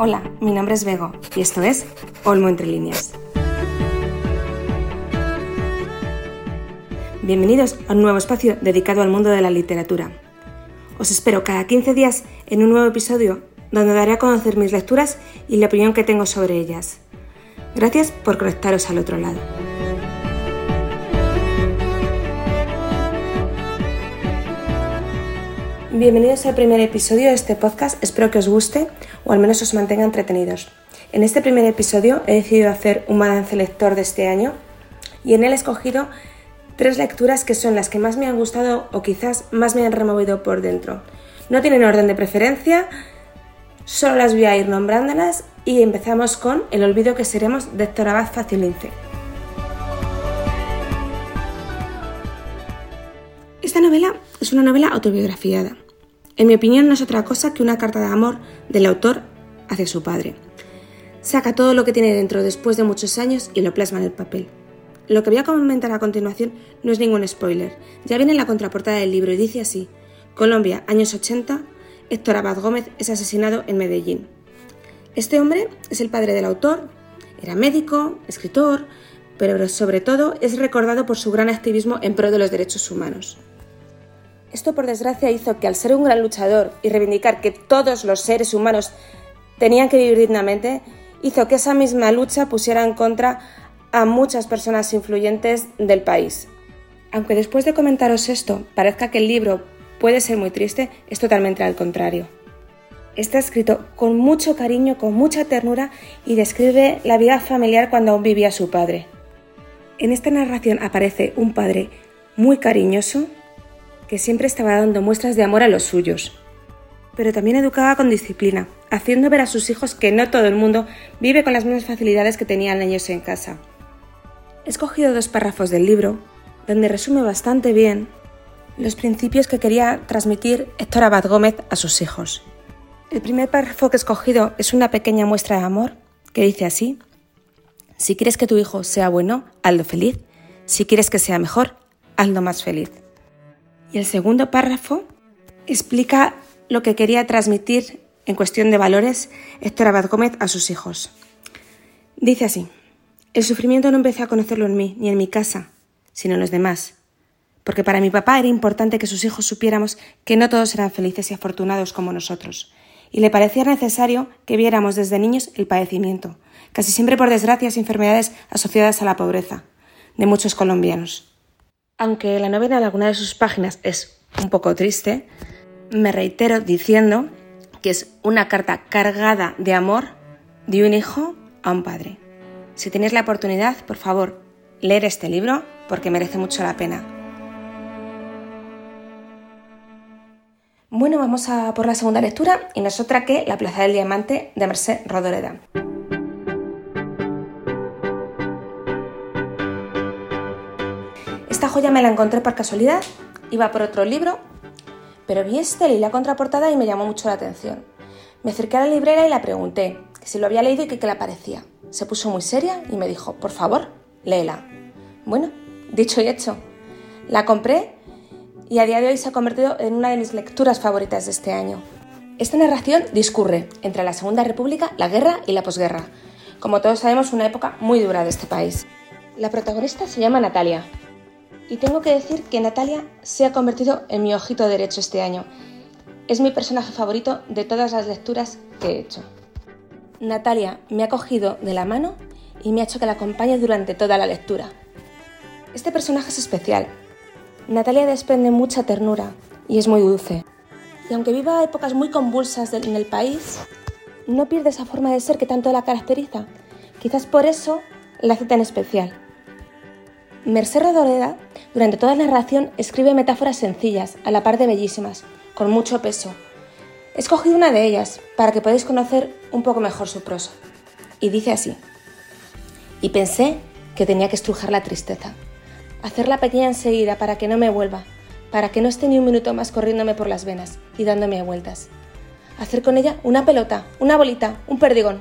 Hola, mi nombre es Bego y esto es Olmo Entre Líneas. Bienvenidos a un nuevo espacio dedicado al mundo de la literatura. Os espero cada 15 días en un nuevo episodio donde daré a conocer mis lecturas y la opinión que tengo sobre ellas. Gracias por conectaros al otro lado. Bienvenidos al primer episodio de este podcast, espero que os guste o al menos os mantenga entretenidos. En este primer episodio he decidido hacer un balance lector de este año y en él he escogido tres lecturas que son las que más me han gustado o quizás más me han removido por dentro. No tienen orden de preferencia, solo las voy a ir nombrándolas y empezamos con El olvido que seremos de Héctor Abad Facilince. Esta novela es una novela autobiografiada en mi opinión no es otra cosa que una carta de amor del autor hacia su padre. Saca todo lo que tiene dentro después de muchos años y lo plasma en el papel. Lo que voy a comentar a continuación no es ningún spoiler, ya viene en la contraportada del libro y dice así, Colombia, años 80, Héctor Abad Gómez es asesinado en Medellín. Este hombre es el padre del autor, era médico, escritor, pero sobre todo es recordado por su gran activismo en pro de los derechos humanos. Esto, por desgracia, hizo que al ser un gran luchador y reivindicar que todos los seres humanos tenían que vivir dignamente, hizo que esa misma lucha pusiera en contra a muchas personas influyentes del país. Aunque después de comentaros esto parezca que el libro puede ser muy triste, es totalmente al contrario. Está escrito con mucho cariño, con mucha ternura y describe la vida familiar cuando aún vivía su padre. En esta narración aparece un padre muy cariñoso, que siempre estaba dando muestras de amor a los suyos, pero también educaba con disciplina, haciendo ver a sus hijos que no todo el mundo vive con las mismas facilidades que tenían ellos en casa. He escogido dos párrafos del libro, donde resume bastante bien los principios que quería transmitir Héctor Abad Gómez a sus hijos. El primer párrafo que he escogido es una pequeña muestra de amor que dice así, si quieres que tu hijo sea bueno, hazlo feliz, si quieres que sea mejor, hazlo más feliz. Y el segundo párrafo explica lo que quería transmitir en cuestión de valores Héctor Abad Gómez a sus hijos. Dice así, el sufrimiento no empecé a conocerlo en mí, ni en mi casa, sino en los demás, porque para mi papá era importante que sus hijos supiéramos que no todos eran felices y afortunados como nosotros, y le parecía necesario que viéramos desde niños el padecimiento, casi siempre por desgracias y enfermedades asociadas a la pobreza, de muchos colombianos. Aunque la novela en alguna de sus páginas es un poco triste, me reitero diciendo que es una carta cargada de amor de un hijo a un padre. Si tenéis la oportunidad, por favor, leer este libro porque merece mucho la pena. Bueno, vamos a por la segunda lectura y no es otra que La Plaza del Diamante de Merced Rodoreda. Esta joya me la encontré por casualidad, iba por otro libro, pero vi este y la contraportada y me llamó mucho la atención. Me acerqué a la librera y la pregunté si lo había leído y qué le parecía. Se puso muy seria y me dijo, por favor, léela. Bueno, dicho y hecho. La compré y a día de hoy se ha convertido en una de mis lecturas favoritas de este año. Esta narración discurre entre la Segunda República, la guerra y la posguerra. Como todos sabemos, una época muy dura de este país. La protagonista se llama Natalia y tengo que decir que Natalia se ha convertido en mi ojito derecho este año. Es mi personaje favorito de todas las lecturas que he hecho. Natalia me ha cogido de la mano y me ha hecho que la acompañe durante toda la lectura. Este personaje es especial. Natalia desprende mucha ternura y es muy dulce. Y aunque viva épocas muy convulsas en el país, no pierde esa forma de ser que tanto la caracteriza. Quizás por eso la hace tan especial. Merced Rodoreda, durante toda la narración, escribe metáforas sencillas, a la par de bellísimas, con mucho peso. He escogido una de ellas para que podáis conocer un poco mejor su prosa. Y dice así. Y pensé que tenía que estrujar la tristeza, hacerla pequeña enseguida para que no me vuelva, para que no esté ni un minuto más corriéndome por las venas y dándome vueltas. Hacer con ella una pelota, una bolita, un perdigón,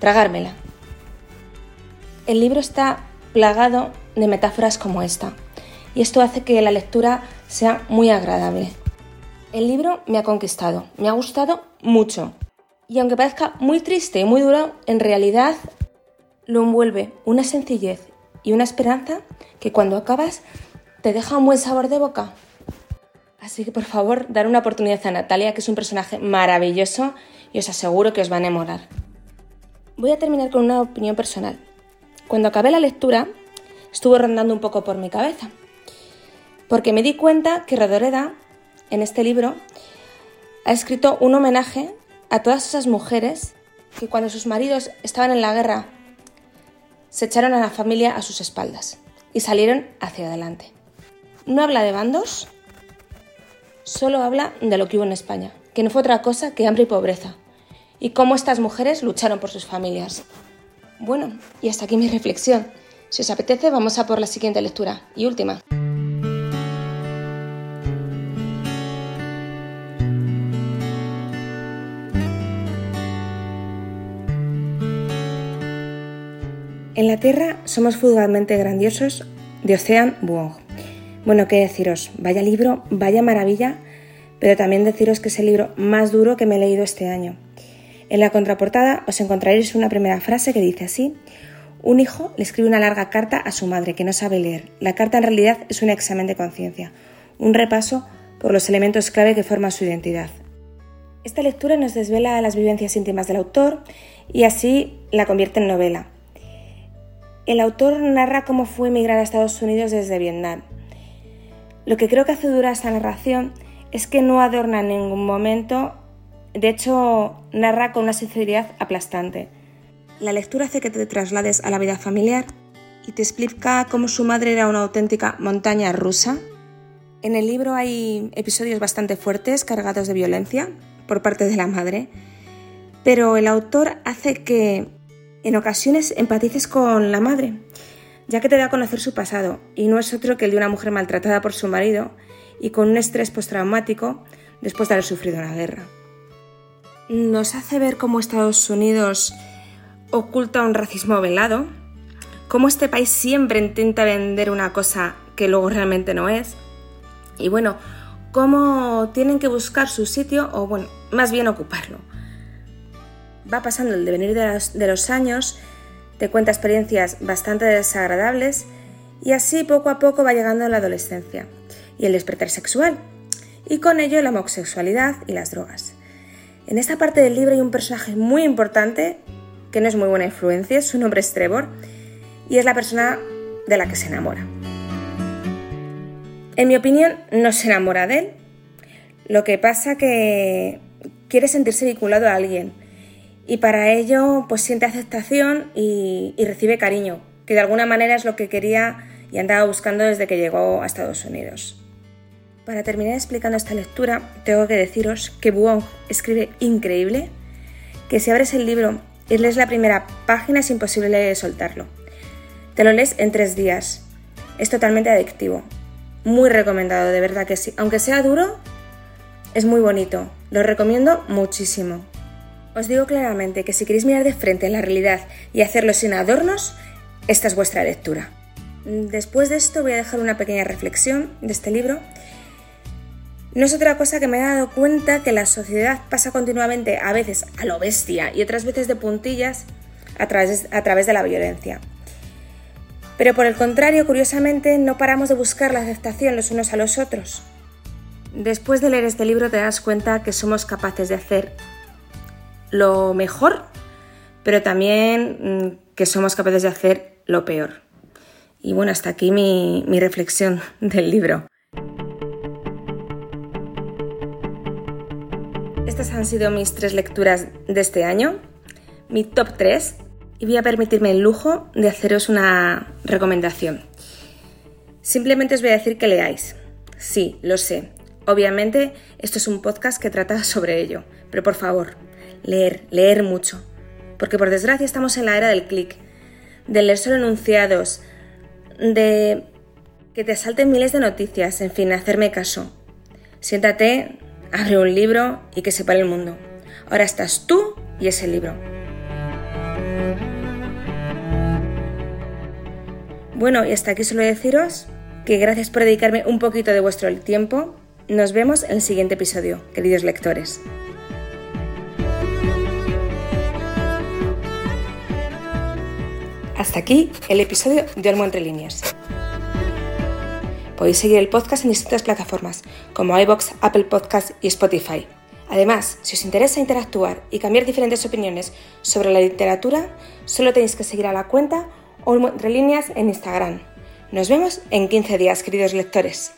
tragármela. El libro está plagado de metáforas como esta, y esto hace que la lectura sea muy agradable. El libro me ha conquistado, me ha gustado mucho, Y aunque parezca muy triste y muy duro, en realidad lo envuelve una sencillez y una esperanza que cuando acabas te deja un buen sabor de boca. Así que por favor, dar una oportunidad a Natalia, que es un personaje maravilloso y os aseguro que os va a enamorar. Voy a terminar con una opinión personal. Cuando acabé la lectura, estuvo rondando un poco por mi cabeza, porque me di cuenta que Rodoreda, en este libro, ha escrito un homenaje a todas esas mujeres que cuando sus maridos estaban en la guerra se echaron a la familia a sus espaldas y salieron hacia adelante. No habla de bandos, solo habla de lo que hubo en España, que no fue otra cosa que hambre y pobreza, y cómo estas mujeres lucharon por sus familias. Bueno, y hasta aquí mi reflexión. Si os apetece, vamos a por la siguiente lectura y última. En la Tierra somos fugazmente grandiosos de Ocean Vuong. Bueno, qué deciros, vaya libro, vaya maravilla, pero también deciros que es el libro más duro que me he leído este año. En la contraportada os encontraréis una primera frase que dice así, un hijo le escribe una larga carta a su madre que no sabe leer. La carta en realidad es un examen de conciencia, un repaso por los elementos clave que forman su identidad. Esta lectura nos desvela las vivencias íntimas del autor y así la convierte en novela. El autor narra cómo fue emigrar a Estados Unidos desde Vietnam. Lo que creo que hace dura esta narración es que no adorna en ningún momento, de hecho narra con una sinceridad aplastante. La lectura hace que te traslades a la vida familiar y te explica cómo su madre era una auténtica montaña rusa. En el libro hay episodios bastante fuertes, cargados de violencia por parte de la madre, pero el autor hace que en ocasiones empatices con la madre, ya que te da a conocer su pasado, y no es otro que el de una mujer maltratada por su marido y con un estrés postraumático después de haber sufrido una guerra. Nos hace ver cómo Estados Unidos oculta un racismo velado, cómo este país siempre intenta vender una cosa que luego realmente no es, y bueno, cómo tienen que buscar su sitio o, bueno, más bien ocuparlo va pasando el devenir de los, años, te cuenta experiencias bastante desagradables y así poco a poco va llegando la adolescencia y el despertar sexual, y con ello la homosexualidad y las drogas. En esta parte del libro hay un personaje muy importante que no es muy buena influencia, su nombre es Trevor, y es la persona de la que se enamora. En mi opinión, no se enamora de él, lo que pasa que quiere sentirse vinculado a alguien, y para ello pues siente aceptación y, recibe cariño, que de alguna manera es lo que quería y andaba buscando desde que llegó a Estados Unidos. Para terminar explicando esta lectura, tengo que deciros que Buong escribe increíble, que si abres el libro y lees la primera página es imposible soltarlo. Te lo lees en tres días. Es totalmente adictivo. Muy recomendado, de verdad que sí. Aunque sea duro, es muy bonito. Lo recomiendo muchísimo. Os digo claramente que si queréis mirar de frente en la realidad y hacerlo sin adornos, esta es vuestra lectura. Después de esto voy a dejar una pequeña reflexión de este libro. No es otra cosa que me he dado cuenta que la sociedad pasa continuamente a veces a lo bestia y otras veces de puntillas a través, a través de la violencia. Pero por el contrario, curiosamente, no paramos de buscar la aceptación los unos a los otros. Después de leer este libro te das cuenta que somos capaces de hacer lo mejor, pero también mm, que somos capaces de hacer lo peor. Y bueno, hasta aquí mi, mi reflexión del libro. Estas han sido mis tres lecturas de este año, mi top 3, y voy a permitirme el lujo de haceros una recomendación. Simplemente os voy a decir que leáis. Sí, lo sé. Obviamente esto es un podcast que trata sobre ello, pero por favor, leer, leer mucho. Porque por desgracia estamos en la era del clic, de leer solo enunciados, de que te salten miles de noticias, en fin, hacerme caso. Siéntate, Abre un libro y que se pare el mundo. Ahora estás tú y ese libro. Bueno, y hasta aquí solo deciros que gracias por dedicarme un poquito de vuestro tiempo. Nos vemos en el siguiente episodio, queridos lectores. Hasta aquí el episodio de Olmo Entre Líneas. Podéis seguir el podcast en distintas plataformas como iBox, Apple Podcasts y Spotify. Además, si os interesa interactuar y cambiar diferentes opiniones sobre la literatura, solo tenéis que seguir a la cuenta Olmo Entre Líneas en Instagram. Nos vemos en 15 días, queridos lectores.